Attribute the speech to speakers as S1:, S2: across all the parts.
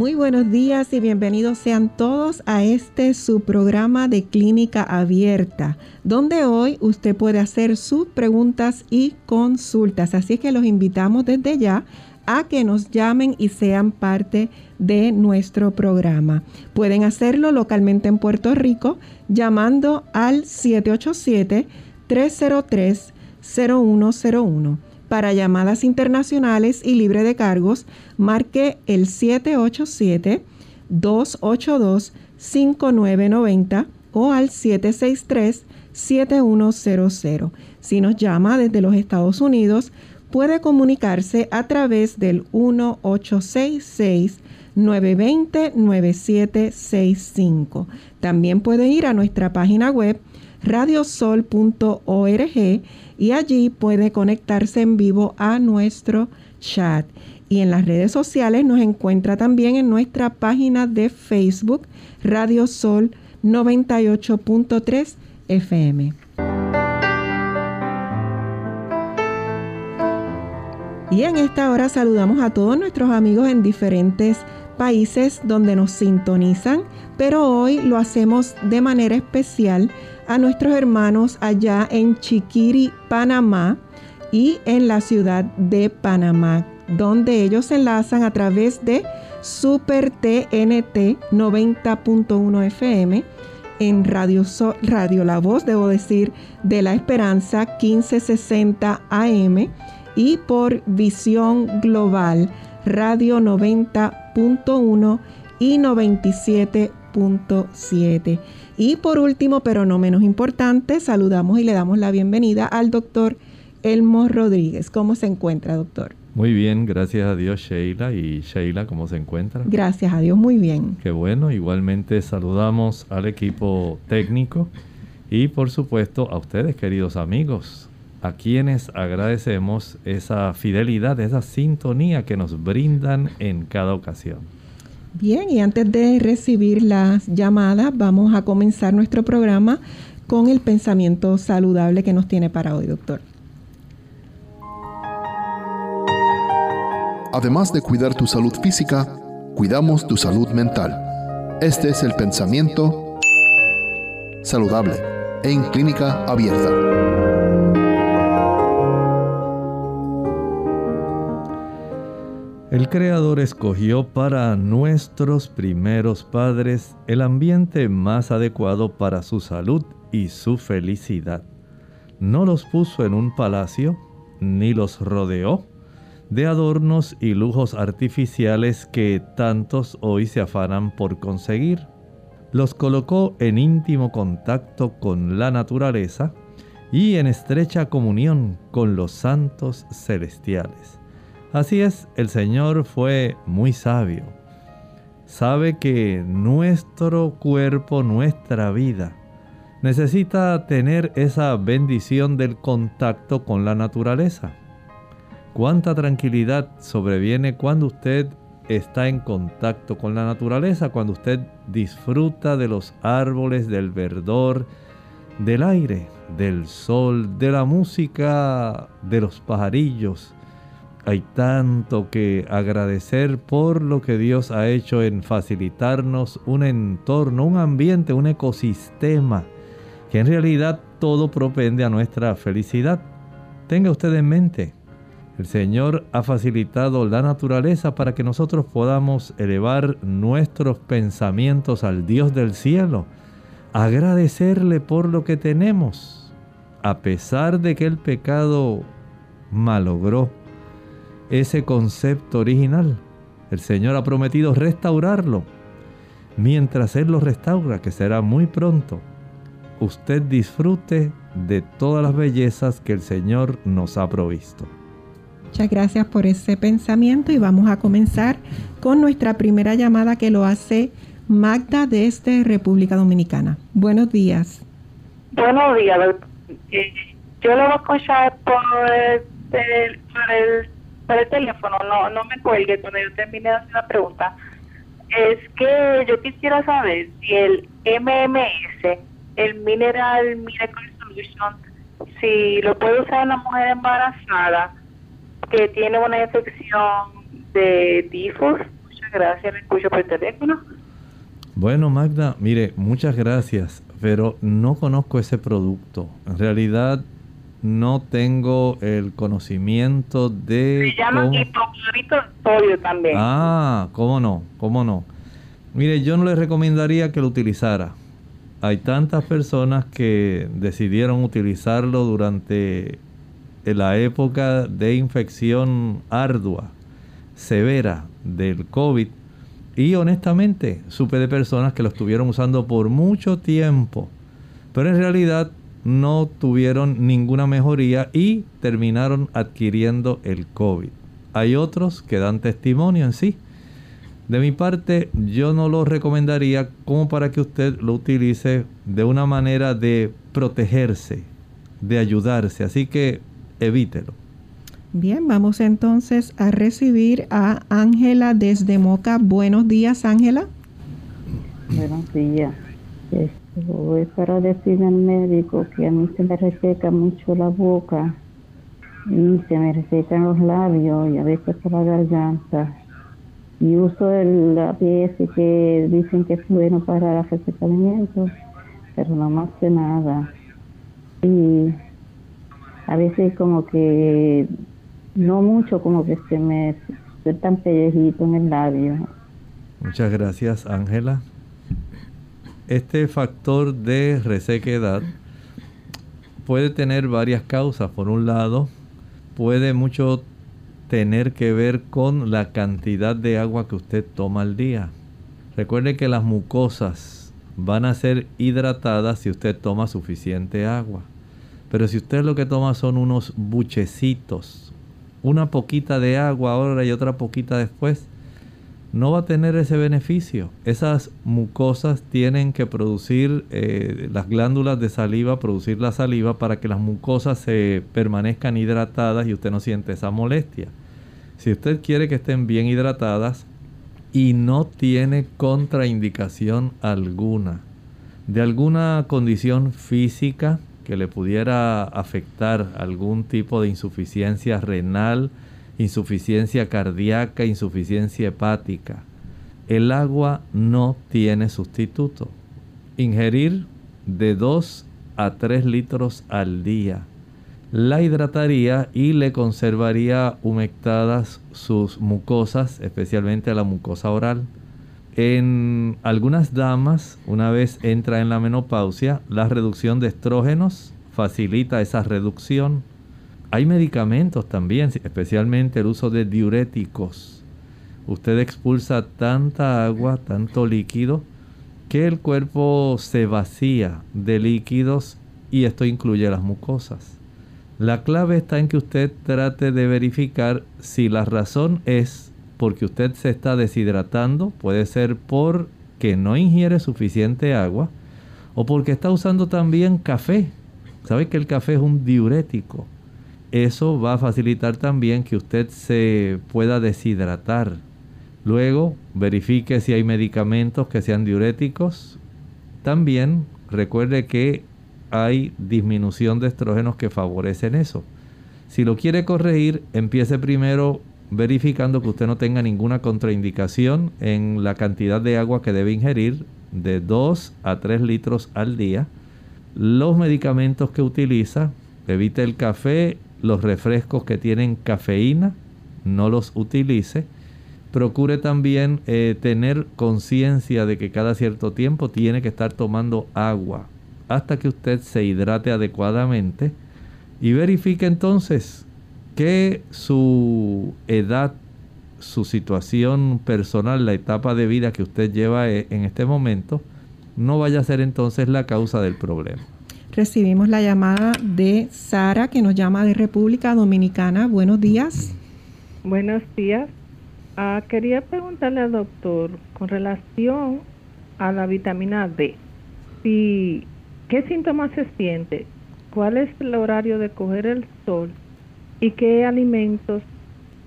S1: Muy buenos días y bienvenidos sean todos a este su programa de Clínica Abierta, donde hoy usted puede hacer sus preguntas y consultas. Así que los invitamos desde ya a que nos llamen y sean parte de nuestro programa. Pueden hacerlo localmente en Puerto Rico llamando al 787 303 0101 para llamadas internacionales y libre de cargos, marque el 787-282-5990 o al 763-7100. Si nos llama desde los Estados Unidos, puede comunicarse a través del 1866 920 9765. También puede ir a nuestra página web radiosol.org y allí puede conectarse en vivo a nuestro chat. Y en las redes sociales nos encuentra también en nuestra página de Facebook Radio Sol 98.3 FM. Y en esta hora saludamos a todos nuestros amigos en diferentes países donde nos sintonizan, pero hoy lo hacemos de manera especial a nuestros hermanos allá en Chiquiri, Panamá y en la ciudad de Panamá, donde ellos se enlazan a través de Super TNT 90.1 FM en Radio, Radio La Voz, debo decir, de la Esperanza 1560 AM y por Visión Global Radio 90.1 y 97.7. Y por último, pero no menos importante, saludamos y le damos la bienvenida al doctor Elmo Rodríguez. ¿Cómo se encuentra, doctor?
S2: Muy bien, gracias a Dios, Sheila. ¿Y Sheila cómo se encuentra?
S1: Gracias a Dios, muy bien.
S2: Qué bueno, igualmente saludamos al equipo técnico y por supuesto a ustedes, queridos amigos, a quienes agradecemos esa fidelidad, esa sintonía que nos brindan en cada ocasión.
S1: Bien, y antes de recibir las llamadas, vamos a comenzar nuestro programa con el pensamiento saludable que nos tiene para hoy, doctor.
S3: Además de cuidar tu salud física, cuidamos tu salud mental. Este es el pensamiento saludable en clínica abierta.
S2: El Creador escogió para nuestros primeros padres el ambiente más adecuado para su salud y su felicidad. No los puso en un palacio, ni los rodeó de adornos y lujos artificiales que tantos hoy se afanan por conseguir. Los colocó en íntimo contacto con la naturaleza y en estrecha comunión con los santos celestiales. Así es, el Señor fue muy sabio. Sabe que nuestro cuerpo, nuestra vida, necesita tener esa bendición del contacto con la naturaleza. Cuánta tranquilidad sobreviene cuando usted está en contacto con la naturaleza, cuando usted disfruta de los árboles, del verdor, del aire, del sol, de la música, de los pajarillos, hay tanto que agradecer por lo que Dios ha hecho en facilitarnos un entorno, un ambiente, un ecosistema, que en realidad todo propende a nuestra felicidad. Tenga usted en mente, el Señor ha facilitado la naturaleza para que nosotros podamos elevar nuestros pensamientos al Dios del cielo, agradecerle por lo que tenemos, a pesar de que el pecado malogró ese concepto original. El Señor ha prometido restaurarlo. Mientras Él lo restaura, que será muy pronto, usted disfrute de todas las bellezas que el Señor nos ha provisto.
S1: Muchas gracias por ese pensamiento y vamos a comenzar con nuestra primera llamada que lo hace Magda desde República Dominicana. Buenos días.
S4: Buenos días. Eh, yo lo voy a escuchar por el, por el, el teléfono, no, no me cuelgue cuando yo termine de hacer la pregunta. Es que yo quisiera saber si el MMS, el Mineral Miracle Solution, si lo puede usar una mujer embarazada que tiene una infección de tifus. Muchas gracias, me escucho por el teléfono.
S2: Bueno, Magda, mire, muchas gracias, pero no conozco ese producto. En realidad no tengo el conocimiento de...
S4: Se llama hipoclorito también.
S2: Ah, cómo no, cómo no. Mire, yo no le recomendaría que lo utilizara. Hay tantas personas que decidieron utilizarlo durante la época de infección ardua, severa del COVID y honestamente, supe de personas que lo estuvieron usando por mucho tiempo, pero en realidad no tuvieron ninguna mejoría y terminaron adquiriendo el COVID. Hay otros que dan testimonio en sí. De mi parte, yo no lo recomendaría como para que usted lo utilice de una manera de protegerse, de ayudarse. Así que evítelo.
S1: Bien, vamos entonces a recibir a Ángela desde Moca. Buenos días, Ángela.
S5: Buenos días. Voy para decirle al médico que a mí se me reseca mucho la boca y se me resecan los labios y a veces por la garganta. Y uso el APS que dicen que es bueno para el resecamiento, pero no más hace nada. Y a veces como que no mucho, como que se me tan pellejito en el labio.
S2: Muchas gracias, Ángela. Este factor de resequedad puede tener varias causas. Por un lado, puede mucho tener que ver con la cantidad de agua que usted toma al día. Recuerde que las mucosas van a ser hidratadas si usted toma suficiente agua. Pero si usted lo que toma son unos buchecitos, una poquita de agua ahora y otra poquita después, no va a tener ese beneficio. Esas mucosas tienen que producir eh, las glándulas de saliva, producir la saliva para que las mucosas se permanezcan hidratadas y usted no siente esa molestia. Si usted quiere que estén bien hidratadas y no tiene contraindicación alguna de alguna condición física, que le pudiera afectar algún tipo de insuficiencia renal, insuficiencia cardíaca, insuficiencia hepática. El agua no tiene sustituto. Ingerir de 2 a 3 litros al día la hidrataría y le conservaría humectadas sus mucosas, especialmente la mucosa oral. En algunas damas, una vez entra en la menopausia, la reducción de estrógenos facilita esa reducción. Hay medicamentos también, especialmente el uso de diuréticos. Usted expulsa tanta agua, tanto líquido, que el cuerpo se vacía de líquidos y esto incluye las mucosas. La clave está en que usted trate de verificar si la razón es porque usted se está deshidratando, puede ser porque no ingiere suficiente agua o porque está usando también café. ¿Sabe que el café es un diurético? Eso va a facilitar también que usted se pueda deshidratar. Luego, verifique si hay medicamentos que sean diuréticos. También recuerde que hay disminución de estrógenos que favorecen eso. Si lo quiere corregir, empiece primero verificando que usted no tenga ninguna contraindicación en la cantidad de agua que debe ingerir de 2 a 3 litros al día. Los medicamentos que utiliza, evite el café, los refrescos que tienen cafeína, no los utilice. Procure también eh, tener conciencia de que cada cierto tiempo tiene que estar tomando agua hasta que usted se hidrate adecuadamente y verifique entonces que su edad, su situación personal, la etapa de vida que usted lleva e, en este momento, no vaya a ser entonces la causa del problema.
S1: Recibimos la llamada de Sara, que nos llama de República Dominicana. Buenos días.
S6: Buenos días. Ah, quería preguntarle al doctor con relación a la vitamina D. Si, ¿Qué síntomas se siente? ¿Cuál es el horario de coger el sol? ¿Y qué alimentos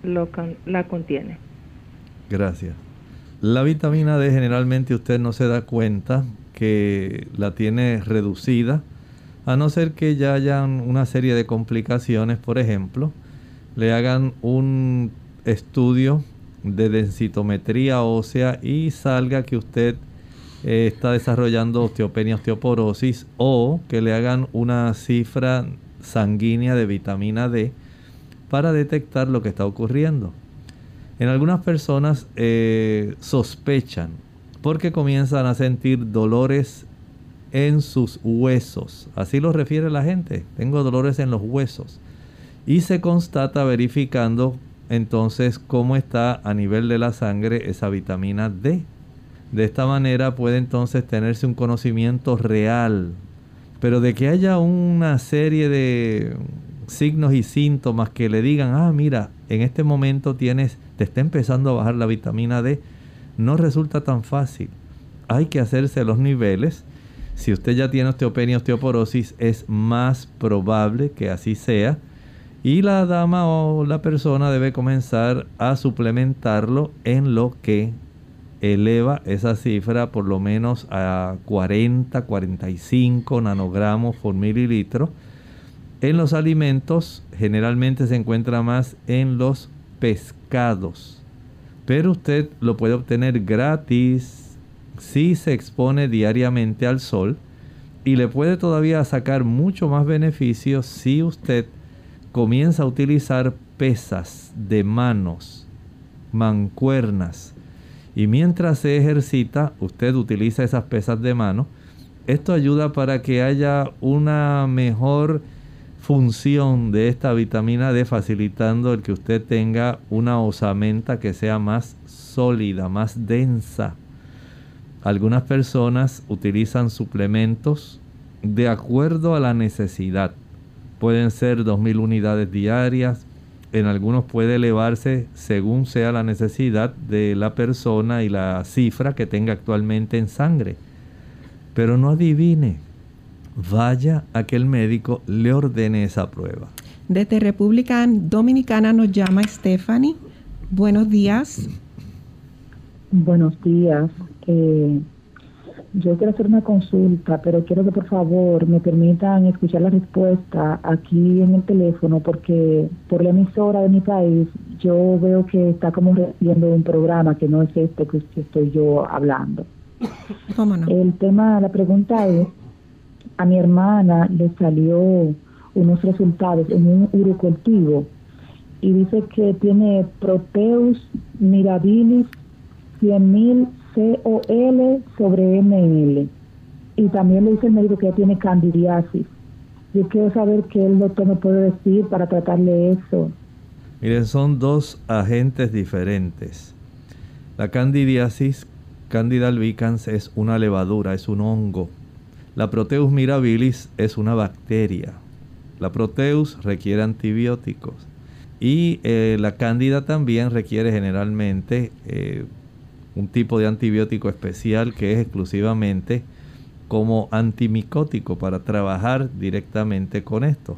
S6: lo, la contienen?
S2: Gracias. La vitamina D generalmente usted no se da cuenta que la tiene reducida, a no ser que ya hayan una serie de complicaciones, por ejemplo, le hagan un estudio de densitometría ósea y salga que usted eh, está desarrollando osteopenia, osteoporosis o que le hagan una cifra sanguínea de vitamina D para detectar lo que está ocurriendo. En algunas personas eh, sospechan porque comienzan a sentir dolores en sus huesos. Así lo refiere la gente. Tengo dolores en los huesos. Y se constata verificando entonces cómo está a nivel de la sangre esa vitamina D. De esta manera puede entonces tenerse un conocimiento real. Pero de que haya una serie de signos y síntomas que le digan, ah, mira, en este momento tienes, te está empezando a bajar la vitamina D, no resulta tan fácil. Hay que hacerse los niveles. Si usted ya tiene osteopenia, osteoporosis, es más probable que así sea. Y la dama o la persona debe comenzar a suplementarlo en lo que eleva esa cifra por lo menos a 40, 45 nanogramos por mililitro en los alimentos generalmente se encuentra más en los pescados, pero usted lo puede obtener gratis si se expone diariamente al sol y le puede todavía sacar mucho más beneficios si usted comienza a utilizar pesas de manos, mancuernas, y mientras se ejercita, usted utiliza esas pesas de mano. Esto ayuda para que haya una mejor función de esta vitamina D facilitando el que usted tenga una osamenta que sea más sólida, más densa. Algunas personas utilizan suplementos de acuerdo a la necesidad. Pueden ser 2.000 unidades diarias. En algunos puede elevarse según sea la necesidad de la persona y la cifra que tenga actualmente en sangre. Pero no adivine vaya a que el médico le ordene esa prueba.
S1: Desde República Dominicana nos llama Stephanie. Buenos días.
S7: Buenos días. Eh, yo quiero hacer una consulta, pero quiero que por favor me permitan escuchar la respuesta aquí en el teléfono, porque por la emisora de mi país yo veo que está como recibiendo un programa que no es este que estoy yo hablando.
S1: ¿Cómo no?
S7: El tema, la pregunta es a mi hermana le salió unos resultados en un urocultivo y dice que tiene Proteus mirabilis 100.000 COL sobre ML. Y también le dice el médico que tiene candidiasis. Yo quiero saber qué el doctor me puede decir para tratarle eso.
S2: Miren, son dos agentes diferentes. La candidiasis, Candida albicans, es una levadura, es un hongo la Proteus mirabilis es una bacteria. La Proteus requiere antibióticos. Y eh, la Cándida también requiere generalmente eh, un tipo de antibiótico especial que es exclusivamente como antimicótico para trabajar directamente con esto.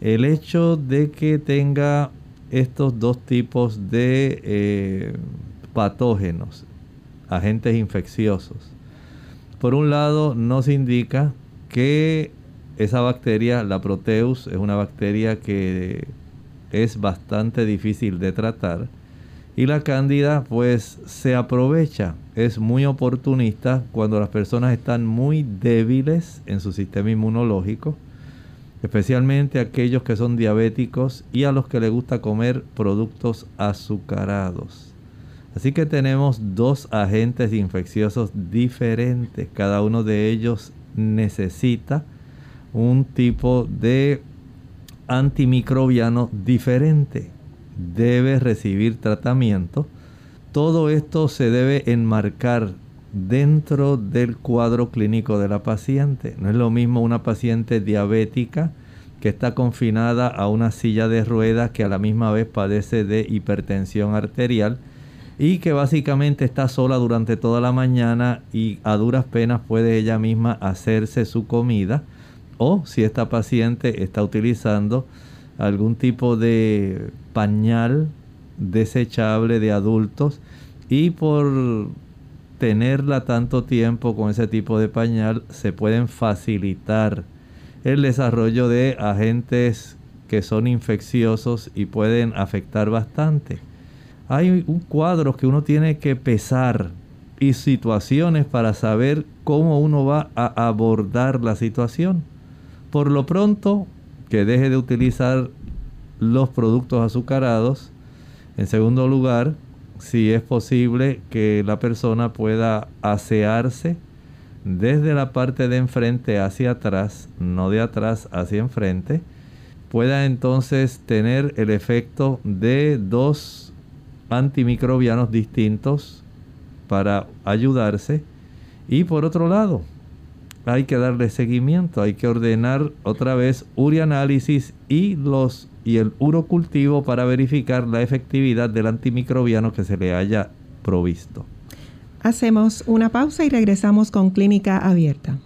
S2: El hecho de que tenga estos dos tipos de eh, patógenos, agentes infecciosos, por un lado, nos indica que esa bacteria, la Proteus, es una bacteria que es bastante difícil de tratar. Y la cándida pues se aprovecha, es muy oportunista cuando las personas están muy débiles en su sistema inmunológico, especialmente aquellos que son diabéticos y a los que les gusta comer productos azucarados. Así que tenemos dos agentes infecciosos diferentes. Cada uno de ellos necesita un tipo de antimicrobiano diferente. Debe recibir tratamiento. Todo esto se debe enmarcar dentro del cuadro clínico de la paciente. No es lo mismo una paciente diabética que está confinada a una silla de ruedas que a la misma vez padece de hipertensión arterial y que básicamente está sola durante toda la mañana y a duras penas puede ella misma hacerse su comida o si esta paciente está utilizando algún tipo de pañal desechable de adultos y por tenerla tanto tiempo con ese tipo de pañal se pueden facilitar el desarrollo de agentes que son infecciosos y pueden afectar bastante. Hay un cuadro que uno tiene que pesar y situaciones para saber cómo uno va a abordar la situación. Por lo pronto, que deje de utilizar los productos azucarados. En segundo lugar, si es posible que la persona pueda asearse desde la parte de enfrente hacia atrás, no de atrás hacia enfrente, pueda entonces tener el efecto de dos antimicrobianos distintos para ayudarse. Y por otro lado, hay que darle seguimiento, hay que ordenar otra vez urianálisis y los y el urocultivo para verificar la efectividad del antimicrobiano que se le haya provisto.
S1: Hacemos una pausa y regresamos con Clínica Abierta.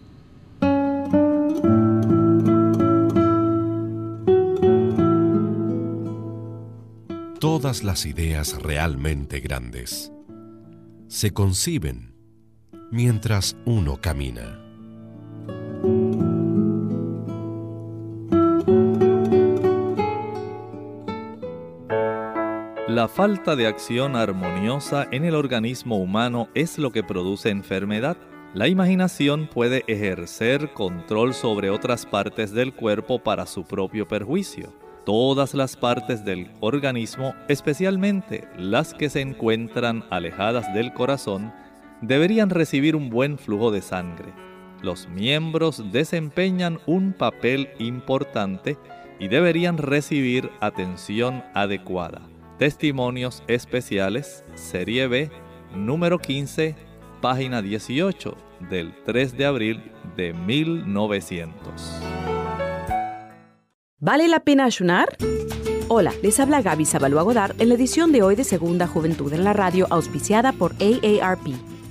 S8: Todas las ideas realmente grandes se conciben mientras uno camina.
S2: La falta de acción armoniosa en el organismo humano es lo que produce enfermedad. La imaginación puede ejercer control sobre otras partes del cuerpo para su propio perjuicio. Todas las partes del organismo, especialmente las que se encuentran alejadas del corazón, deberían recibir un buen flujo de sangre. Los miembros desempeñan un papel importante y deberían recibir atención adecuada. Testimonios Especiales, Serie B, número 15, página 18, del 3 de abril de 1900.
S9: ¿Vale la pena ayunar? Hola, les habla Gaby Sabalua en la edición de hoy de Segunda Juventud en la Radio, auspiciada por AARP.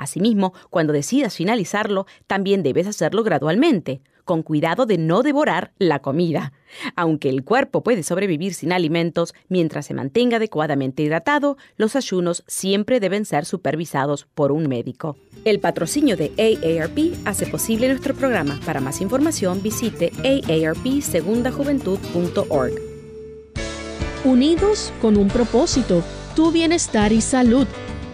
S9: Asimismo, cuando decidas finalizarlo, también debes hacerlo gradualmente, con cuidado de no devorar la comida. Aunque el cuerpo puede sobrevivir sin alimentos mientras se mantenga adecuadamente hidratado, los ayunos siempre deben ser supervisados por un médico. El patrocinio de AARP hace posible nuestro programa. Para más información visite aarpsegundajuventud.org.
S10: Unidos con un propósito, tu bienestar y salud.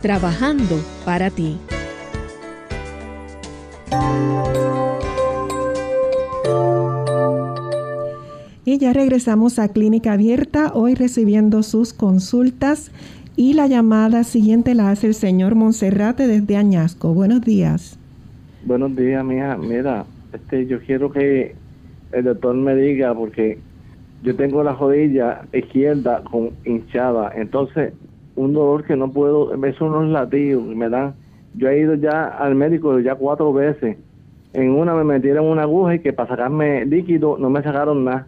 S10: trabajando para ti.
S1: Y ya regresamos a Clínica Abierta, hoy recibiendo sus consultas y la llamada siguiente la hace el señor Monserrate desde Añasco. Buenos días.
S11: Buenos días, mía. Mira, este, yo quiero que el doctor me diga, porque yo tengo la rodilla izquierda con hinchada, entonces un dolor que no puedo, es unos latidos me dan. Yo he ido ya al médico ya cuatro veces. En una me metieron una aguja y que para sacarme líquido no me sacaron nada.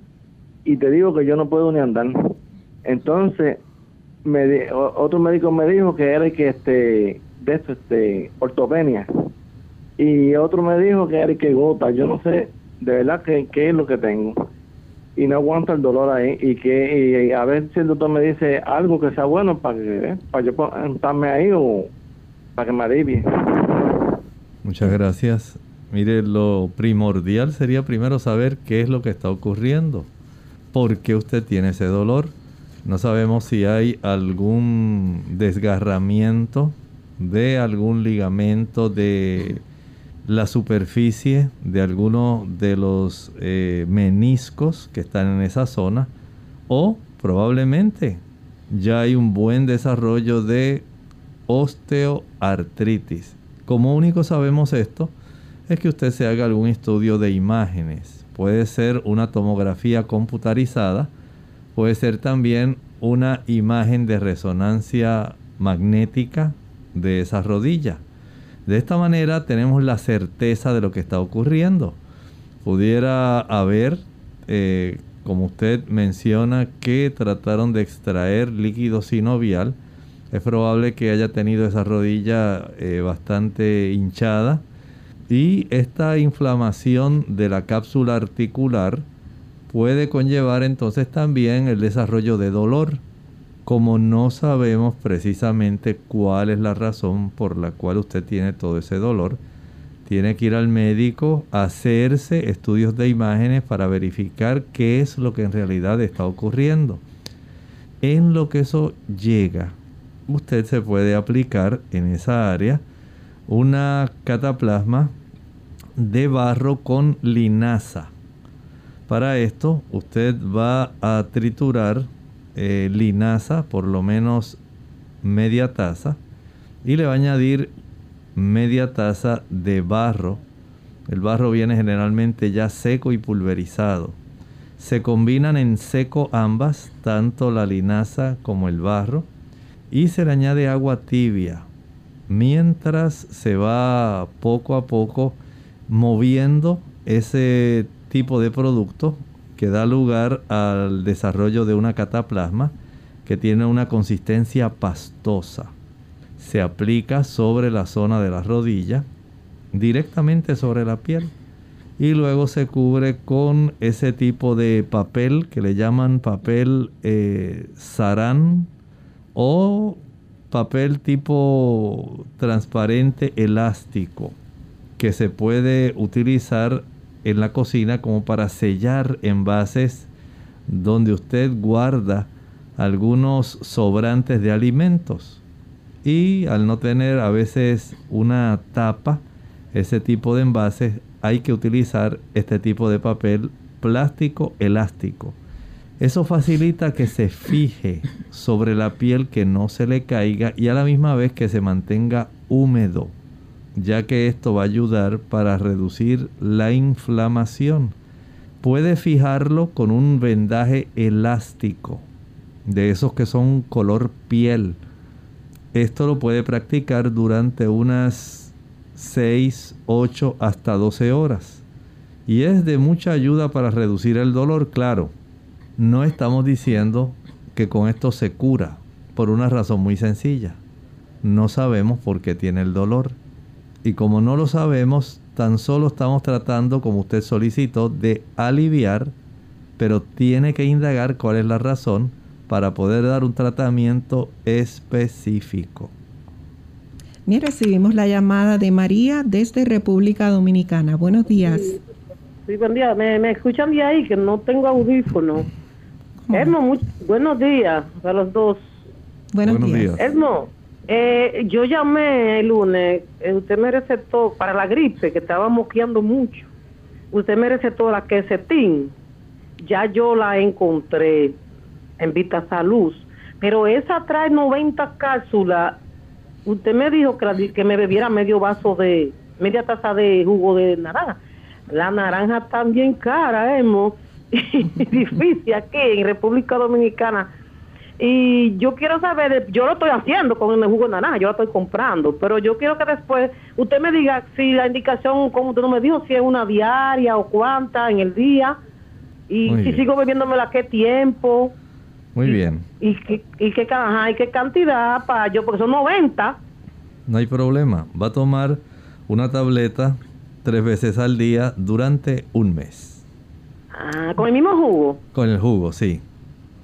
S11: Y te digo que yo no puedo ni andar. Entonces, me, otro médico me dijo que era que este, de esto, este, ortopenia. Y otro me dijo que era que gota. Yo no sé de verdad qué, qué es lo que tengo y no aguanto el dolor ahí y que a ver si el doctor me dice algo que sea bueno para que para yo estarme ahí o para que me alivie.
S2: Muchas gracias. Mire, lo primordial sería primero saber qué es lo que está ocurriendo. ¿Por qué usted tiene ese dolor? No sabemos si hay algún desgarramiento de algún ligamento de la superficie de alguno de los eh, meniscos que están en esa zona o probablemente ya hay un buen desarrollo de osteoartritis. Como único sabemos esto es que usted se haga algún estudio de imágenes. Puede ser una tomografía computarizada, puede ser también una imagen de resonancia magnética de esa rodilla de esta manera tenemos la certeza de lo que está ocurriendo. Pudiera haber, eh, como usted menciona, que trataron de extraer líquido sinovial. Es probable que haya tenido esa rodilla eh, bastante hinchada. Y esta inflamación de la cápsula articular puede conllevar entonces también el desarrollo de dolor como no sabemos precisamente cuál es la razón por la cual usted tiene todo ese dolor, tiene que ir al médico, hacerse estudios de imágenes para verificar qué es lo que en realidad está ocurriendo. En lo que eso llega, usted se puede aplicar en esa área una cataplasma de barro con linaza. Para esto, usted va a triturar eh, linaza, por lo menos media taza, y le va a añadir media taza de barro. El barro viene generalmente ya seco y pulverizado. Se combinan en seco ambas, tanto la linaza como el barro, y se le añade agua tibia, mientras se va poco a poco moviendo ese tipo de producto que da lugar al desarrollo de una cataplasma que tiene una consistencia pastosa. Se aplica sobre la zona de la rodilla, directamente sobre la piel, y luego se cubre con ese tipo de papel que le llaman papel eh, sarán o papel tipo transparente elástico que se puede utilizar en la cocina como para sellar envases donde usted guarda algunos sobrantes de alimentos. Y al no tener a veces una tapa, ese tipo de envases, hay que utilizar este tipo de papel plástico elástico. Eso facilita que se fije sobre la piel, que no se le caiga y a la misma vez que se mantenga húmedo ya que esto va a ayudar para reducir la inflamación. Puede fijarlo con un vendaje elástico, de esos que son color piel. Esto lo puede practicar durante unas 6, 8 hasta 12 horas. Y es de mucha ayuda para reducir el dolor, claro. No estamos diciendo que con esto se cura, por una razón muy sencilla. No sabemos por qué tiene el dolor. Y como no lo sabemos, tan solo estamos tratando, como usted solicitó, de aliviar, pero tiene que indagar cuál es la razón para poder dar un tratamiento específico.
S1: Bien, recibimos la llamada de María desde República Dominicana. Buenos días.
S12: Sí, buen día. ¿Me, escuchan de ahí? Que no tengo audífono. Edmo, buenos días a los dos.
S1: Buenos, días. días.
S12: Eh, yo llamé el lunes, eh, usted me recetó para la gripe, que estaba moqueando mucho. Usted me recetó la quesetín. Ya yo la encontré en Vita Salud. Pero esa trae 90 cápsulas. Usted me dijo que, que me bebiera medio vaso de, media taza de jugo de naranja. La naranja también cara, hemos. Difícil aquí en República Dominicana. Y yo quiero saber, yo lo estoy haciendo con el jugo de naranja, yo lo estoy comprando, pero yo quiero que después usted me diga si la indicación, como usted no me dijo, si es una diaria o cuánta en el día, y si sigo bebiéndomela, qué tiempo.
S2: Muy bien.
S12: Y, qué, y, qué, y qué cantidad para yo, porque son 90.
S2: No hay problema, va a tomar una tableta tres veces al día durante un mes.
S12: Ah, ¿con el mismo jugo?
S2: Con el jugo, sí.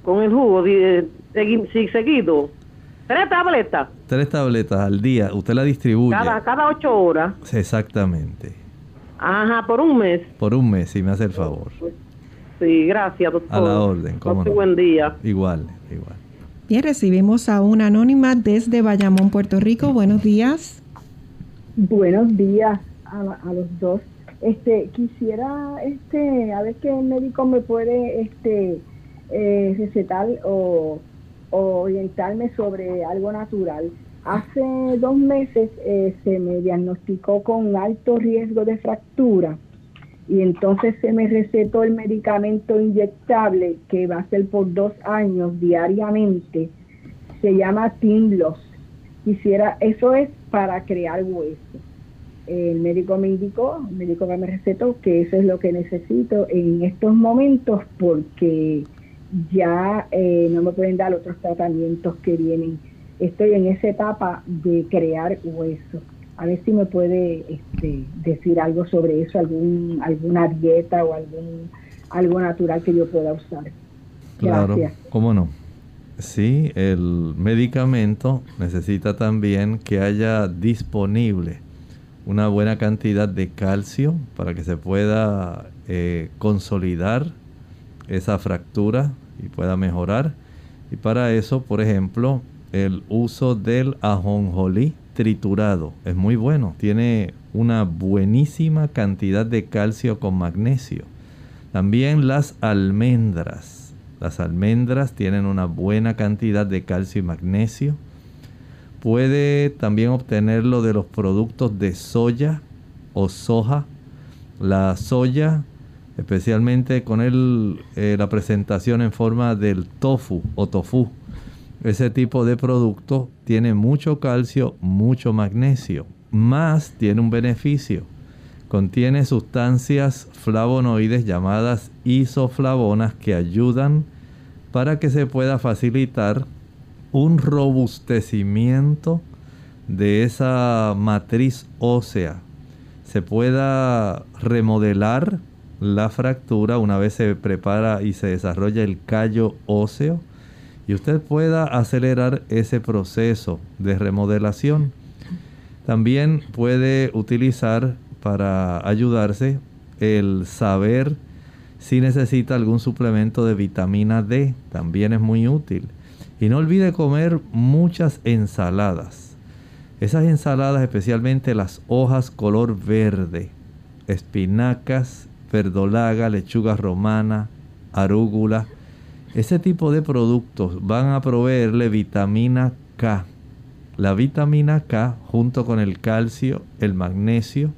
S12: Con el jugo, sí, seguido. ¿Tres tabletas?
S2: Tres tabletas al día. Usted la distribuye.
S12: Cada, cada ocho horas.
S2: Exactamente.
S12: Ajá, por un mes.
S2: Por un mes, si me hace el favor.
S12: Sí, gracias, doctor.
S2: A la orden,
S12: cómo no. buen día.
S2: Igual, igual.
S1: Bien, recibimos a una anónima desde Bayamón, Puerto Rico. Buenos días.
S13: Buenos días a, a los dos. Este, quisiera, este, a ver qué médico me puede, este, eh, recetar o, orientarme sobre algo natural. Hace dos meses eh, se me diagnosticó con alto riesgo de fractura y entonces se me recetó el medicamento inyectable que va a ser por dos años diariamente. Se llama Timlos. Quisiera, eso es para crear hueso. El médico me indicó, el médico me recetó que eso es lo que necesito en estos momentos porque ya eh, no me pueden dar otros tratamientos que vienen. Estoy en esa etapa de crear hueso. A ver si me puede este, decir algo sobre eso, algún alguna dieta o algún algo natural que yo pueda usar.
S2: Claro, ¿cómo no? Sí, el medicamento necesita también que haya disponible una buena cantidad de calcio para que se pueda eh, consolidar esa fractura y pueda mejorar. Y para eso, por ejemplo, el uso del ajonjolí triturado es muy bueno. Tiene una buenísima cantidad de calcio con magnesio. También las almendras. Las almendras tienen una buena cantidad de calcio y magnesio. Puede también obtenerlo de los productos de soya o soja. La soya especialmente con el, eh, la presentación en forma del tofu o tofu. Ese tipo de producto tiene mucho calcio, mucho magnesio, más tiene un beneficio. Contiene sustancias flavonoides llamadas isoflavonas que ayudan para que se pueda facilitar un robustecimiento de esa matriz ósea. Se pueda remodelar la fractura una vez se prepara y se desarrolla el callo óseo y usted pueda acelerar ese proceso de remodelación. También puede utilizar para ayudarse el saber si necesita algún suplemento de vitamina D, también es muy útil. Y no olvide comer muchas ensaladas. Esas ensaladas, especialmente las hojas color verde, espinacas, verdolaga, lechuga romana, arúgula. Ese tipo de productos van a proveerle vitamina K. La vitamina K junto con el calcio, el magnesio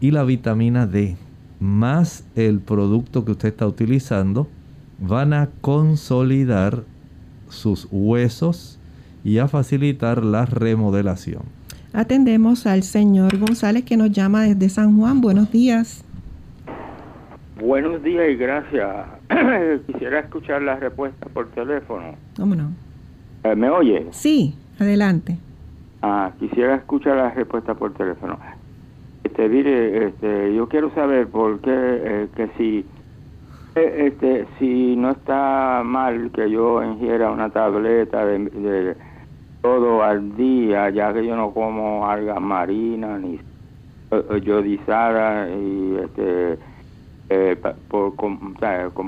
S2: y la vitamina D, más el producto que usted está utilizando, van a consolidar sus huesos y a facilitar la remodelación.
S1: Atendemos al señor González que nos llama desde San Juan. Buenos días.
S14: Buenos días y gracias. Quisiera escuchar la respuesta por teléfono.
S1: ¿Cómo no?
S14: Eh, ¿Me oye?
S1: Sí, adelante.
S14: Ah, quisiera escuchar la respuesta por teléfono. Este, mire, este, yo quiero saber por qué, eh, que si, eh, este, si no está mal que yo ingiera una tableta de, de todo al día, ya que yo no como algas marinas ni yodizada y este eh, por, como,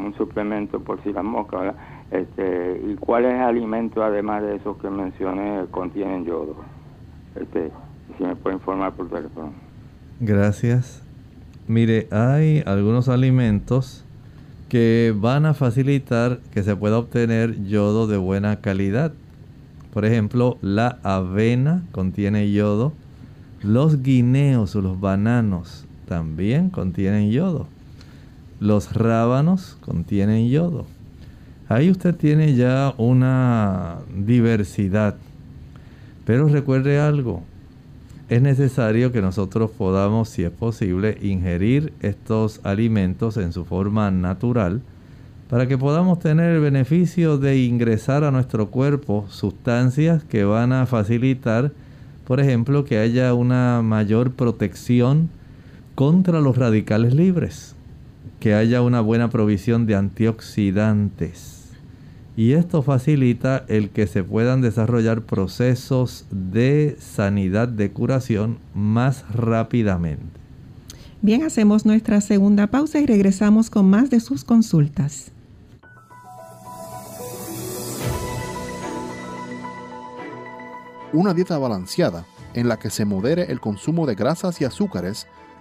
S14: un suplemento por si las moscas, Este, ¿Y cuáles alimentos, además de esos que mencioné, contienen yodo? Este, si me puede informar por teléfono.
S2: Gracias. Mire, hay algunos alimentos que van a facilitar que se pueda obtener yodo de buena calidad. Por ejemplo, la avena contiene yodo. Los guineos o los bananos también contienen yodo. Los rábanos contienen yodo. Ahí usted tiene ya una diversidad. Pero recuerde algo, es necesario que nosotros podamos, si es posible, ingerir estos alimentos en su forma natural para que podamos tener el beneficio de ingresar a nuestro cuerpo sustancias que van a facilitar, por ejemplo, que haya una mayor protección contra los radicales libres, que haya una buena provisión de antioxidantes y esto facilita el que se puedan desarrollar procesos de sanidad, de curación más rápidamente.
S1: Bien, hacemos nuestra segunda pausa y regresamos con más de sus consultas.
S3: Una dieta balanceada en la que se modere el consumo de grasas y azúcares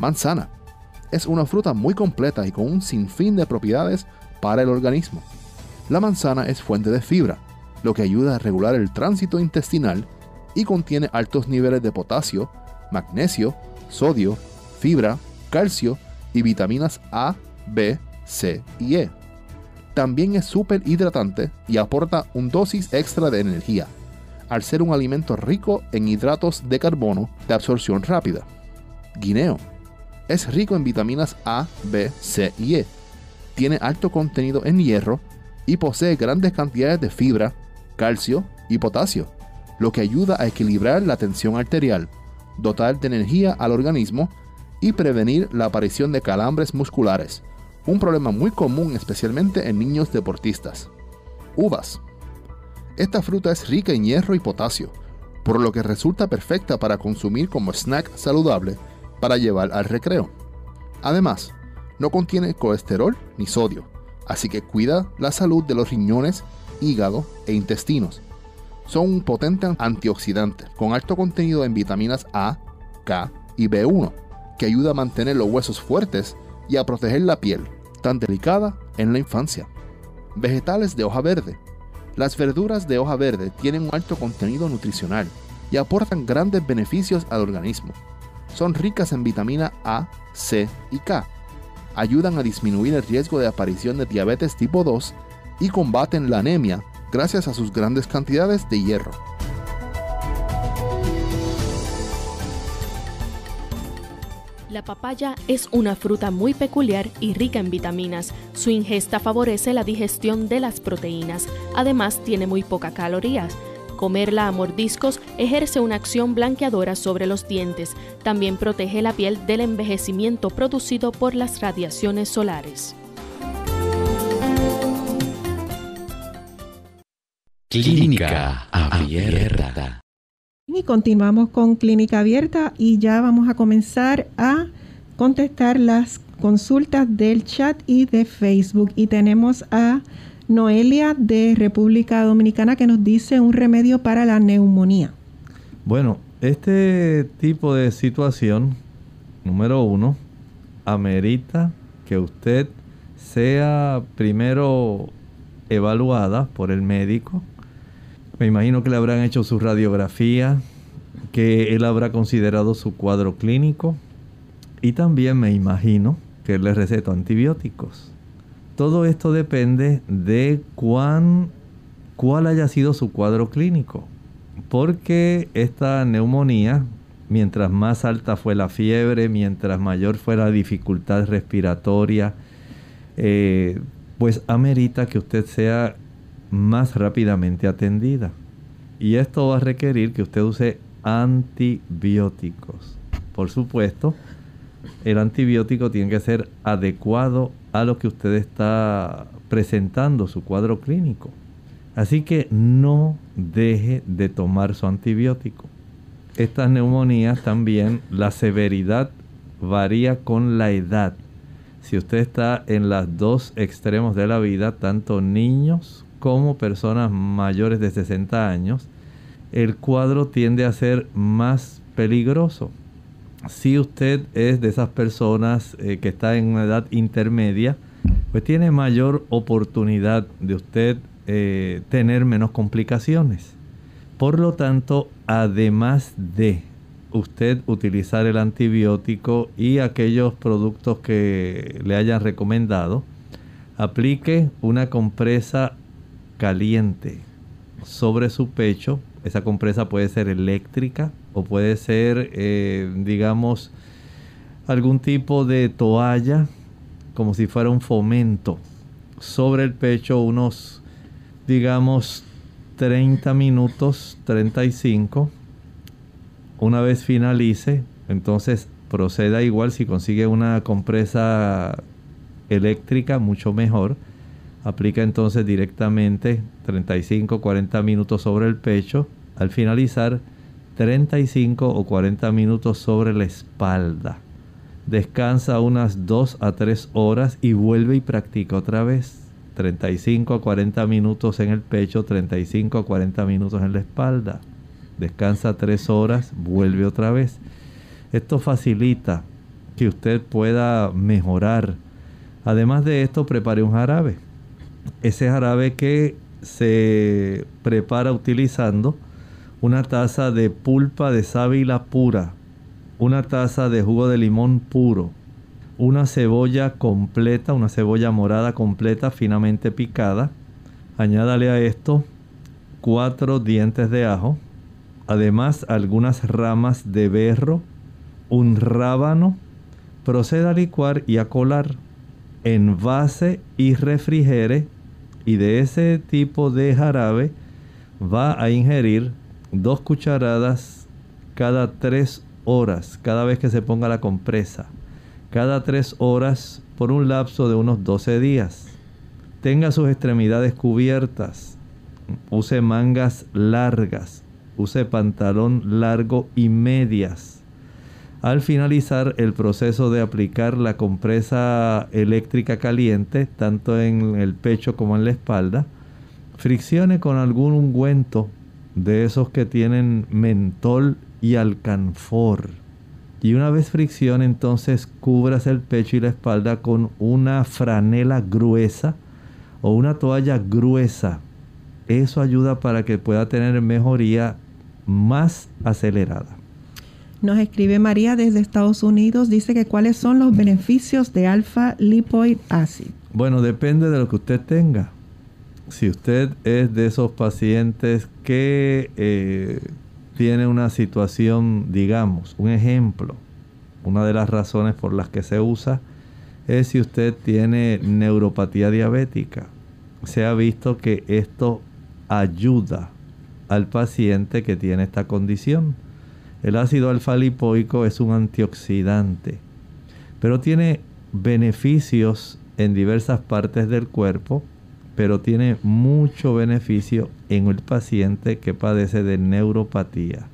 S3: Manzana es una fruta muy completa y con un sinfín de propiedades para el organismo. La manzana es fuente de fibra, lo que ayuda a regular el tránsito intestinal y contiene altos niveles de potasio, magnesio, sodio, fibra, calcio y vitaminas A, B, C y E. También es súper hidratante y aporta un dosis extra de energía, al ser un alimento rico en hidratos de carbono de absorción rápida. Guineo es rico en vitaminas A, B, C y E. Tiene alto contenido en hierro y posee grandes cantidades de fibra, calcio y potasio, lo que ayuda a equilibrar la tensión arterial, dotar de energía al organismo y prevenir la aparición de calambres musculares, un problema muy común especialmente en niños deportistas. Uvas. Esta fruta es rica en hierro y potasio, por lo que resulta perfecta para consumir como snack saludable para llevar al recreo. Además, no contiene colesterol ni sodio, así que cuida la salud de los riñones, hígado e intestinos. Son un potente antioxidante con alto contenido en vitaminas A, K y B1, que ayuda a mantener los huesos fuertes y a proteger la piel, tan delicada en la infancia. Vegetales de hoja verde. Las verduras de hoja verde tienen un alto contenido nutricional y aportan grandes beneficios al organismo son ricas en vitamina A, C y K. Ayudan a disminuir el riesgo de aparición de diabetes tipo 2 y combaten la anemia gracias a sus grandes cantidades de hierro.
S10: La papaya es una fruta muy peculiar y rica en vitaminas. Su ingesta favorece la digestión de las proteínas. Además, tiene muy pocas calorías. Comerla a mordiscos ejerce una acción blanqueadora sobre los dientes. También protege la piel del envejecimiento producido por las radiaciones solares.
S15: Clínica Abierta.
S1: Y continuamos con Clínica Abierta y ya vamos a comenzar a contestar las consultas del chat y de Facebook. Y tenemos a Noelia de República Dominicana que nos dice un remedio para la neumonía.
S2: Bueno, este tipo de situación, número uno, amerita que usted sea primero evaluada por el médico. Me imagino que le habrán hecho su radiografía, que él habrá considerado su cuadro clínico y también me imagino que él le recetó antibióticos todo esto depende de cuán, cuál haya sido su cuadro clínico. Porque esta neumonía, mientras más alta fue la fiebre, mientras mayor fue la dificultad respiratoria, eh, pues amerita que usted sea más rápidamente atendida. Y esto va a requerir que usted use antibióticos. Por supuesto, el antibiótico tiene que ser adecuado a lo que usted está presentando, su cuadro clínico. Así que no deje de tomar su antibiótico. Estas neumonías también, la severidad varía con la edad. Si usted está en los dos extremos de la vida, tanto niños como personas mayores de 60 años, el cuadro tiende a ser más peligroso. Si usted es de esas personas eh, que está en una edad intermedia, pues tiene mayor oportunidad de usted eh, tener menos complicaciones. Por lo tanto, además de usted utilizar el antibiótico y aquellos productos que le hayan recomendado, aplique una compresa caliente sobre su pecho. Esa compresa puede ser eléctrica o puede ser, eh, digamos, algún tipo de toalla, como si fuera un fomento, sobre el pecho unos, digamos, 30 minutos, 35. Una vez finalice, entonces proceda igual si consigue una compresa eléctrica, mucho mejor. Aplica entonces directamente 35 40 minutos sobre el pecho. Al finalizar, 35 o 40 minutos sobre la espalda. Descansa unas 2 a 3 horas y vuelve y practica otra vez. 35 a 40 minutos en el pecho, 35 a 40 minutos en la espalda. Descansa 3 horas, vuelve otra vez. Esto facilita que usted pueda mejorar. Además de esto, prepare un jarabe. Ese jarabe que se prepara utilizando una taza de pulpa de sábila pura, una taza de jugo de limón puro, una cebolla completa, una cebolla morada completa finamente picada. Añádale a esto cuatro dientes de ajo, además algunas ramas de berro, un rábano. Proceda a licuar y a colar. Envase y refrigere. Y de ese tipo de jarabe va a ingerir dos cucharadas cada tres horas, cada vez que se ponga la compresa cada tres horas por un lapso de unos 12 días. Tenga sus extremidades cubiertas. Use mangas largas. Use pantalón largo y medias. Al finalizar el proceso de aplicar la compresa eléctrica caliente, tanto en el pecho como en la espalda, friccione con algún ungüento de esos que tienen mentol y alcanfor y una vez fricción, entonces cubras el pecho y la espalda con una franela gruesa o una toalla gruesa. Eso ayuda para que pueda tener mejoría más acelerada.
S1: Nos escribe María desde Estados Unidos, dice que cuáles son los beneficios de alfa lipoid acid.
S2: Bueno, depende de lo que usted tenga. Si usted es de esos pacientes que eh, tiene una situación, digamos, un ejemplo, una de las razones por las que se usa es si usted tiene neuropatía diabética. Se ha visto que esto ayuda al paciente que tiene esta condición. El ácido alfa lipoico es un antioxidante, pero tiene beneficios en diversas partes del cuerpo pero tiene mucho beneficio en el paciente que padece de neuropatía.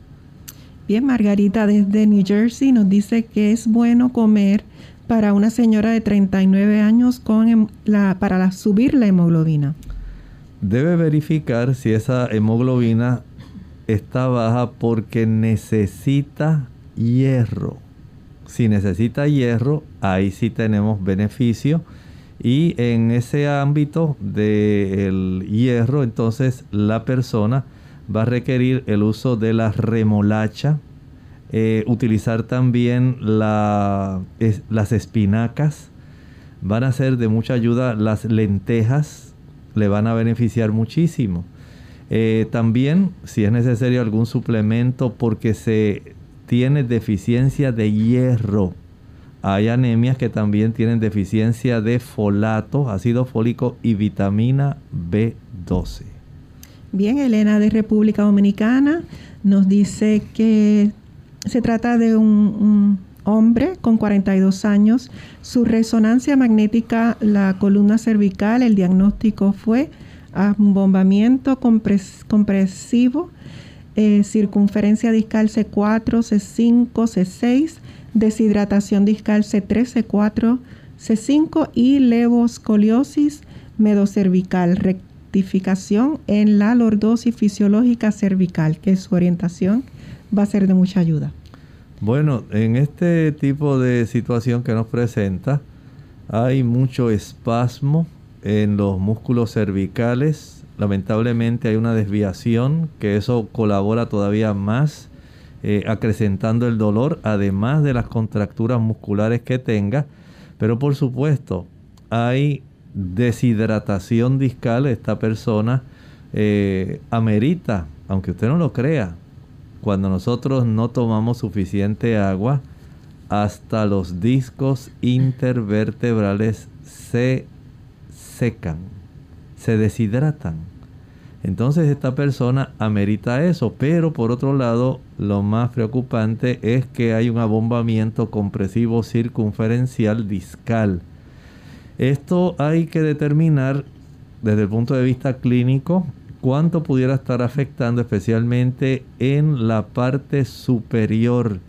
S1: Bien, Margarita desde New Jersey nos dice que es bueno comer para una señora de 39 años con la, para subir la hemoglobina.
S2: Debe verificar si esa hemoglobina está baja porque necesita hierro. Si necesita hierro, ahí sí tenemos beneficio y en ese ámbito del hierro, entonces la persona va a requerir el uso de la remolacha, eh, utilizar también las espinacas, van a ser de mucha ayuda las lentejas, le van a beneficiar muchísimo. Eh, también, si es necesario algún suplemento porque se tiene deficiencia de hierro, hay anemias que también tienen deficiencia de folato, ácido fólico y vitamina B12.
S1: Bien, Elena de República Dominicana nos dice que se trata de un, hombre con 42 años. Su resonancia magnética, la columna cervical, el diagnóstico fue bombamiento compresivo, eh, circunferencia discal C4, C5, C6 deshidratación discal C3, C4, C5 y levoscoliosis medocervical, rectificación en la lordosis fisiológica cervical, que su orientación va a ser de mucha ayuda.
S2: Bueno, en este tipo de situación que nos presenta, hay mucho espasmo en los músculos cervicales. Lamentablemente hay una desviación que eso colabora todavía más eh, acrecentando el dolor, además de las contracturas musculares que tenga. Pero por supuesto, hay deshidratación discal. Esta persona eh, amerita, aunque usted no lo crea, cuando nosotros no tomamos suficiente agua, hasta los discos intervertebrales se secan, se deshidratan. Entonces esta persona amerita eso, pero por otro lado lo más preocupante es que hay un abombamiento compresivo circunferencial discal. Esto hay que determinar desde el punto de vista clínico cuánto pudiera estar afectando especialmente en la parte superior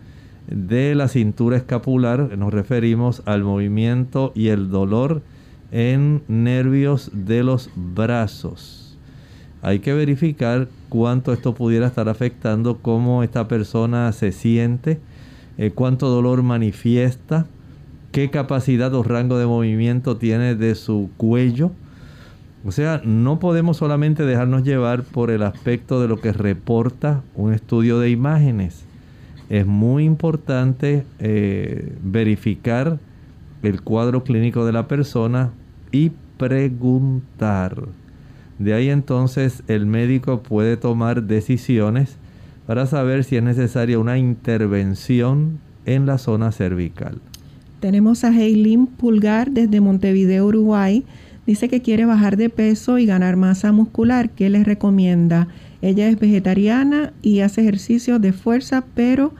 S2: de la cintura escapular. Nos referimos al movimiento y el dolor en nervios de los brazos hay que verificar cuánto esto pudiera estar afectando, cómo esta persona se siente, eh, cuánto dolor manifiesta, qué capacidad o rango de movimiento tiene de su cuello. O sea, no podemos solamente dejarnos llevar por el aspecto de lo que reporta un estudio de imágenes. Es muy importante eh, verificar el cuadro clínico de la persona y preguntar. De ahí entonces el médico puede tomar decisiones para saber si es necesaria una intervención en la zona cervical.
S1: Tenemos a Heilin Pulgar desde Montevideo, Uruguay. Dice que quiere bajar de peso y ganar masa muscular. ¿Qué les recomienda? Ella es vegetariana y hace ejercicios de fuerza, pero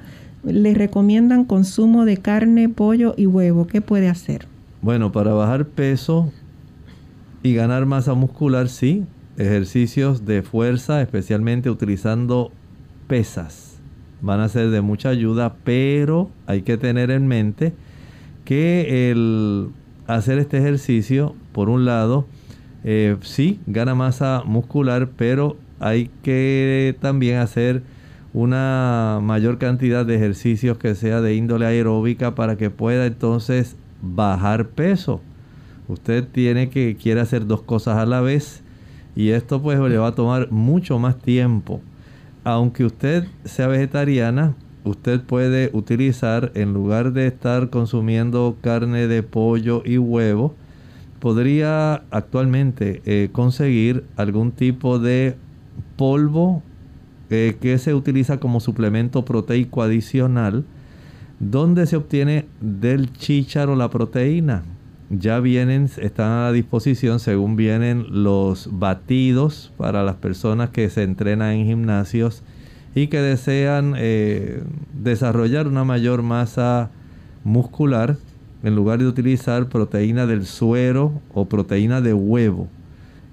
S1: le recomiendan consumo de carne, pollo y huevo. ¿Qué puede hacer?
S2: Bueno, para bajar peso y ganar masa muscular, sí. Ejercicios de fuerza, especialmente utilizando pesas, van a ser de mucha ayuda, pero hay que tener en mente que el hacer este ejercicio, por un lado, eh, sí, gana masa muscular, pero hay que también hacer una mayor cantidad de ejercicios que sea de índole aeróbica para que pueda entonces bajar peso. Usted tiene que quiere hacer dos cosas a la vez y esto pues le va a tomar mucho más tiempo. Aunque usted sea vegetariana, usted puede utilizar en lugar de estar consumiendo carne de pollo y huevo, podría actualmente eh, conseguir algún tipo de polvo que se utiliza como suplemento proteico adicional, donde se obtiene del chícharo la proteína ya vienen, están a disposición según vienen los batidos para las personas que se entrenan en gimnasios y que desean eh, desarrollar una mayor masa muscular en lugar de utilizar proteína del suero o proteína de huevo.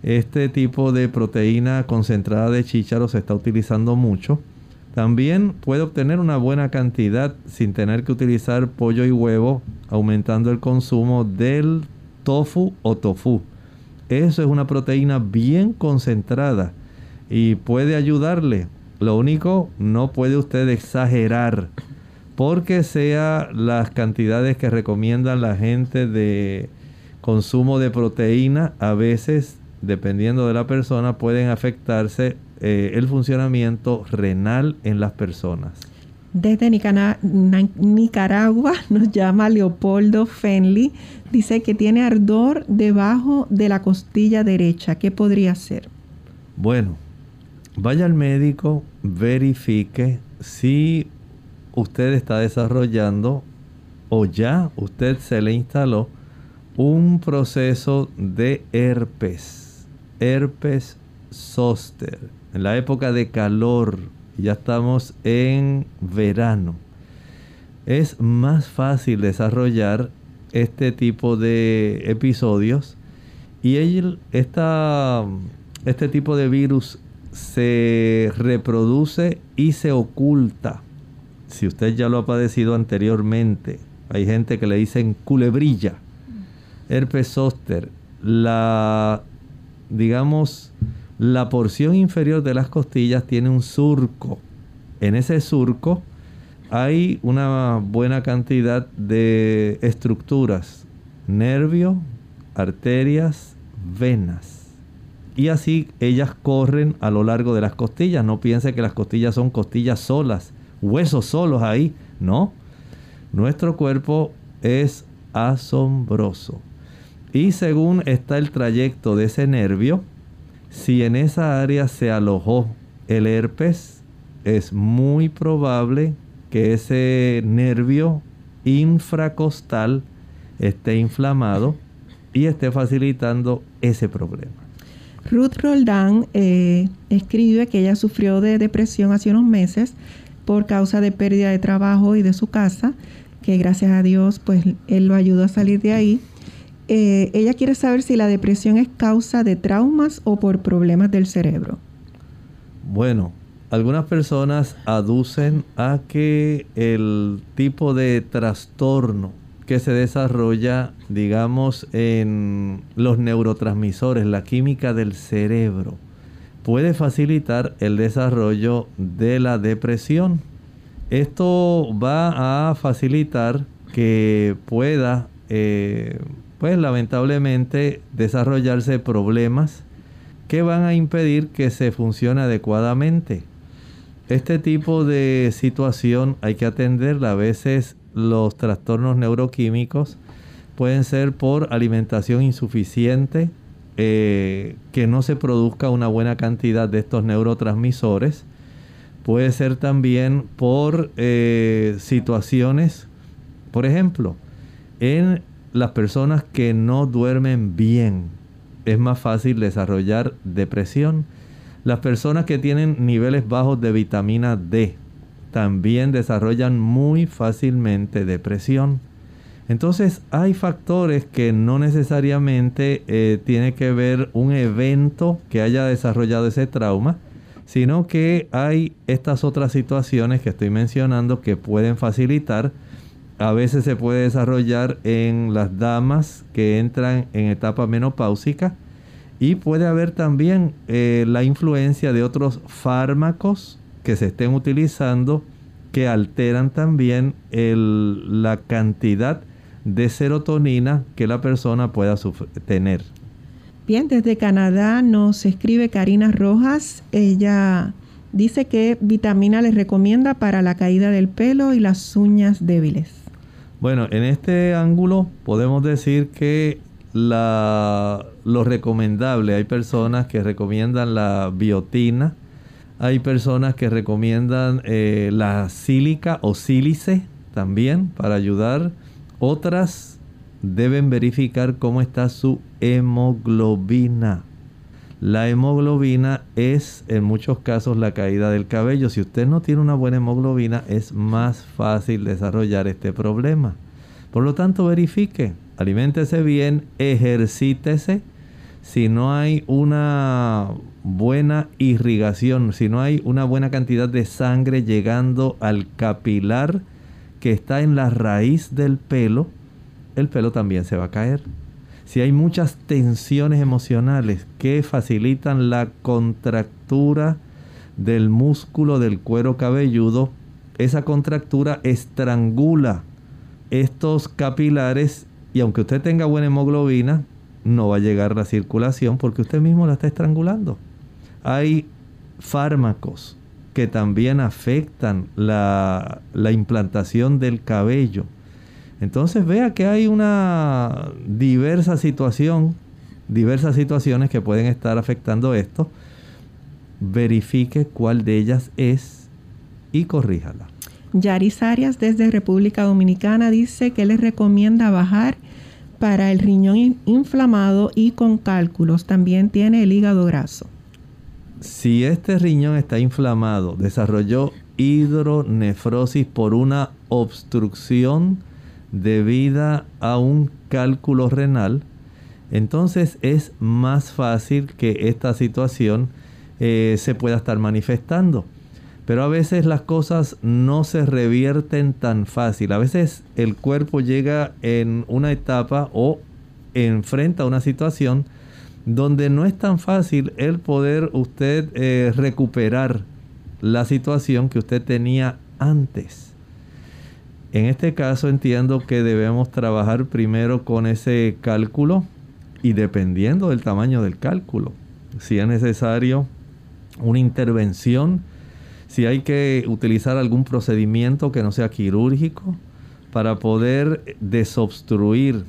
S2: Este tipo de proteína concentrada de chícharo se está utilizando mucho. También puede obtener una buena cantidad sin tener que utilizar pollo y huevo, aumentando el consumo del tofu o tofu. Eso es una proteína bien concentrada y puede ayudarle. Lo único, no puede usted exagerar porque sea las cantidades que recomiendan la gente de consumo de proteína, a veces, dependiendo de la persona, pueden afectarse eh, el funcionamiento renal en las personas.
S1: Desde Nicaragua nos llama Leopoldo Fenley. Dice que tiene ardor debajo de la costilla derecha. ¿Qué podría ser?
S2: Bueno, vaya al médico, verifique si usted está desarrollando o ya usted se le instaló un proceso de herpes, herpes zóster en la época de calor, ya estamos en verano, es más fácil desarrollar este tipo de episodios y este tipo de virus se reproduce y se oculta. Si usted ya lo ha padecido anteriormente, hay gente que le dicen culebrilla, herpes zóster, la, digamos, la porción inferior de las costillas tiene un surco. En ese surco hay una buena cantidad de estructuras, nervio, arterias, venas. Y así ellas corren a lo largo de las costillas. No piense que las costillas son costillas solas, huesos solos ahí. No. Nuestro cuerpo es asombroso. Y según está el trayecto de ese nervio, si en esa área se alojó el herpes, es muy probable que ese nervio infracostal esté inflamado y esté facilitando ese problema.
S1: Ruth Roldán eh, escribe que ella sufrió de depresión hace unos meses por causa de pérdida de trabajo y de su casa, que gracias a Dios pues él lo ayudó a salir de ahí. Eh, ella quiere saber si la depresión es causa de traumas o por problemas del cerebro.
S2: Bueno, algunas personas aducen a que el tipo de trastorno que se desarrolla, digamos, en los neurotransmisores, la química del cerebro, puede facilitar el desarrollo de la depresión. Esto va a facilitar que pueda, eh, pues lamentablemente, desarrollarse problemas que van a impedir que se funcione adecuadamente. Este tipo de situación hay que atenderla. A veces los trastornos neuroquímicos pueden ser por alimentación insuficiente, eh, que no se produzca una buena cantidad de estos neurotransmisores. Puede ser también por eh, situaciones, por ejemplo, en las personas que no duermen bien, es más fácil desarrollar depresión. Las personas que tienen niveles bajos de vitamina D también desarrollan muy fácilmente depresión. Entonces hay factores que no necesariamente eh, tiene que ver un evento que haya desarrollado ese trauma, sino que hay estas otras situaciones que estoy mencionando que pueden facilitar. A veces se puede desarrollar en las damas que entran en etapa menopáusica y puede haber también eh, la influencia de otros fármacos que se estén utilizando que alteran también la cantidad de serotonina que la persona pueda tener.
S1: Bien, desde Canadá nos escribe Karina Rojas. Ella dice que vitamina les recomienda para la caída del pelo y las uñas débiles.
S2: Bueno, en este ángulo podemos decir que la, lo recomendable, hay personas que recomiendan la biotina, hay personas que recomiendan eh, la sílica o sílice también para ayudar otras deben verificar cómo está su hemoglobina. La hemoglobina es en muchos casos la caída del cabello. Si usted no tiene una buena hemoglobina es más fácil desarrollar este problema. Por lo tanto, verifique, aliméntese bien, ejercítese. Si no hay una buena irrigación, si no hay una buena cantidad de sangre llegando al capilar, que está en la raíz del pelo, el pelo también se va a caer. Si hay muchas tensiones emocionales que facilitan la contractura del músculo del cuero cabelludo, esa contractura estrangula estos capilares y aunque usted tenga buena hemoglobina, no va a llegar la circulación porque usted mismo la está estrangulando. Hay fármacos que también afectan la, implantación del cabello. Entonces vea que hay una diversa situación, diversas situaciones que pueden estar afectando esto. Verifique cuál de ellas es y corríjala.
S1: Yaris Arias desde República Dominicana dice que le recomienda bajar para el riñón inflamado y con cálculos. También tiene el hígado graso
S2: si este riñón está inflamado, desarrolló hidronefrosis por una obstrucción debida a un cálculo renal, entonces es más fácil que esta situación eh, se pueda estar manifestando. Pero a veces las cosas no se revierten tan fácil. A veces el cuerpo llega en una etapa o enfrenta una situación donde no es tan fácil el poder usted eh, recuperar la situación que usted tenía antes. En este caso entiendo que debemos trabajar primero con ese cálculo y dependiendo del tamaño del cálculo, si es necesario una intervención, si hay que utilizar algún procedimiento que no sea quirúrgico para poder desobstruir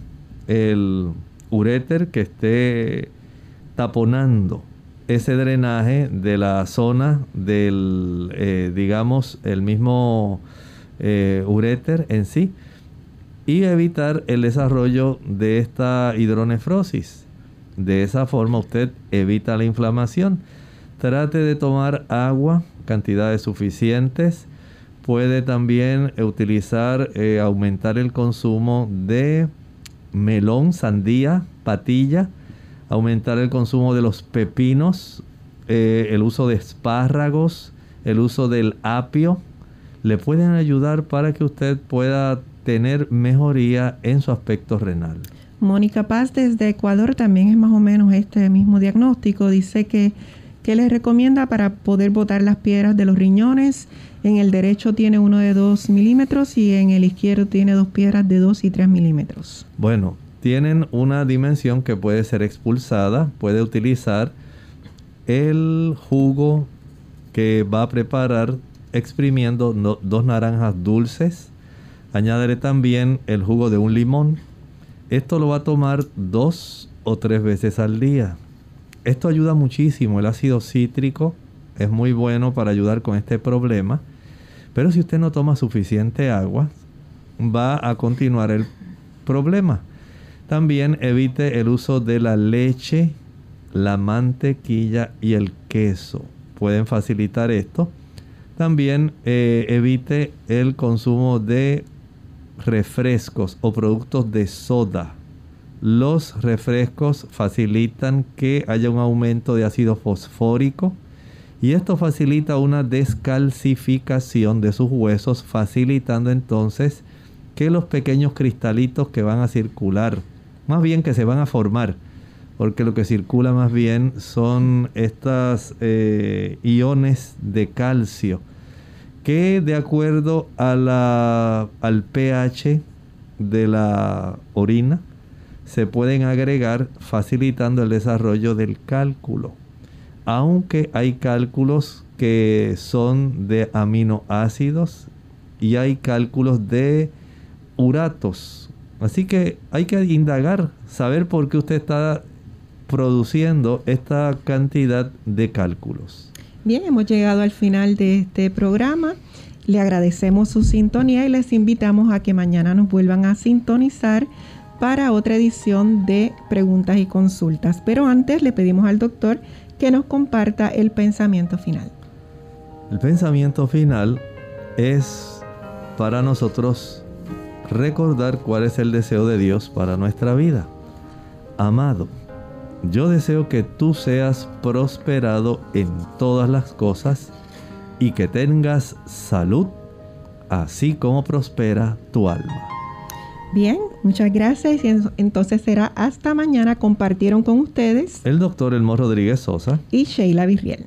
S2: el uréter que esté taponando ese drenaje de la zona del, eh, digamos, el mismo eh, uréter en sí y evitar el desarrollo de esta hidronefrosis. De esa forma usted evita la inflamación. Trate de tomar agua, cantidades suficientes. Puede también utilizar, eh, aumentar el consumo de melón, sandía, patilla. Aumentar el consumo de los pepinos, eh, el uso de espárragos, el uso del apio, le pueden ayudar para que usted pueda tener mejoría en su aspecto renal.
S1: Mónica Paz desde Ecuador también es más o menos este mismo diagnóstico. Dice que, ¿qué le recomienda para poder botar las piedras de los riñones? En el derecho tiene uno de 2 milímetros y en el izquierdo tiene dos piedras de 2 y 3 milímetros.
S2: Bueno, tienen una dimensión que puede ser expulsada. Puede utilizar el jugo que va a preparar exprimiendo dos naranjas dulces. Añadiré también el jugo de un limón. Esto lo va a tomar dos o tres veces al día. Esto ayuda muchísimo. El ácido cítrico es muy bueno para ayudar con este problema. Pero si usted no toma suficiente agua, va a continuar el problema. También evite el uso de la leche, la mantequilla y el queso. Pueden facilitar esto. También eh, evite el consumo de refrescos o productos de soda. Los refrescos facilitan que haya un aumento de ácido fosfórico y esto facilita una descalcificación de sus huesos, facilitando entonces que los pequeños cristalitos que van a circular, más bien que se van a formar, porque lo que circula más bien son estas eh, iones de calcio que de acuerdo a la, al pH de la orina se pueden agregar facilitando el desarrollo del cálculo. Aunque hay cálculos que son de aminoácidos y hay cálculos de uratos. Así que hay que indagar, saber por qué usted está produciendo esta cantidad de cálculos.
S1: Bien, hemos llegado al final de este programa. Le agradecemos su sintonía y les invitamos a que mañana nos vuelvan a sintonizar para otra edición de preguntas y consultas. Pero antes le pedimos al doctor que nos comparta el pensamiento final.
S2: El pensamiento final es para nosotros recordar cuál es el deseo de Dios para nuestra vida. Amado, yo deseo que tú seas prosperado en todas las cosas y que tengas salud, así como prospera tu alma.
S1: Bien, muchas gracias. Entonces será hasta mañana. Compartieron con ustedes
S2: el doctor Elmo Rodríguez Sosa
S1: y Sheila Virriel.